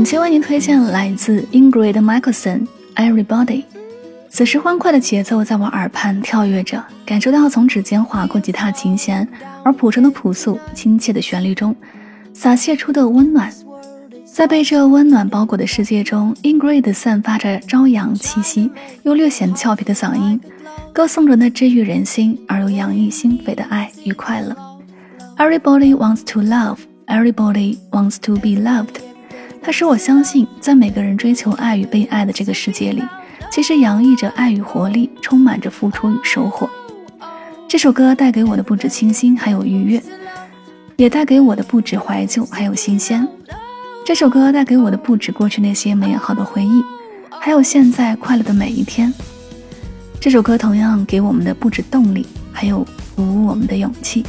本期为您推荐来自 Ingrid Michaelson Everybody。此时欢快的节奏在我耳畔跳跃着，感受到从指尖划过吉他琴弦而谱成的朴素亲切的旋律中洒泻出的温暖。在被这温暖包裹的世界中，Ingrid 散发着朝阳气息，又略显俏皮的嗓音，歌颂着那治愈人心而又洋溢心扉的爱与快乐。Everybody wants to love, everybody wants to be loved。它使我相信，在每个人追求爱与被爱的这个世界里，其实洋溢着爱与活力，充满着付出与收获。这首歌带给我的不止清新，还有愉悦，也带给我的不止怀旧，还有新鲜。这首歌带给我的不止过去那些美好的回忆，还有现在快乐的每一天。这首歌同样给我们的不止动力，还有鼓舞我们的勇气。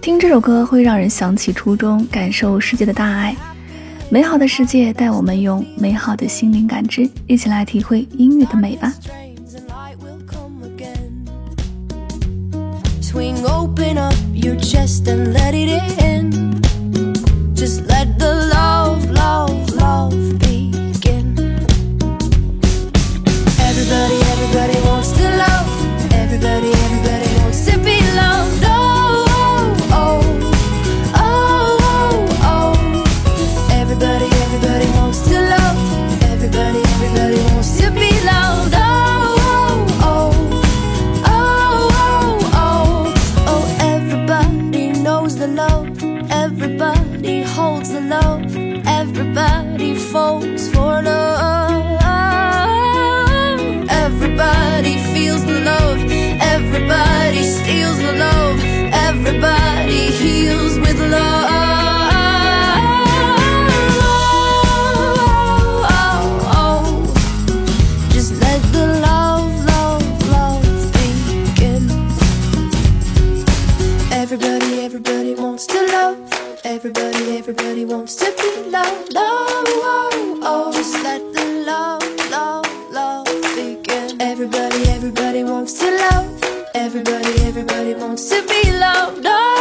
听这首歌会让人想起初中，感受世界的大爱。美好的世界带我们用美好的心灵感知，一起来体会英语的美吧。Everybody holds the love, everybody falls for love. Everybody feels the love. Everybody steals the love. Everybody, everybody wants to be loved. Oh, oh, oh. Just let the love, love, love begin. Everybody, everybody wants to love. Everybody, everybody wants to be loved. Oh.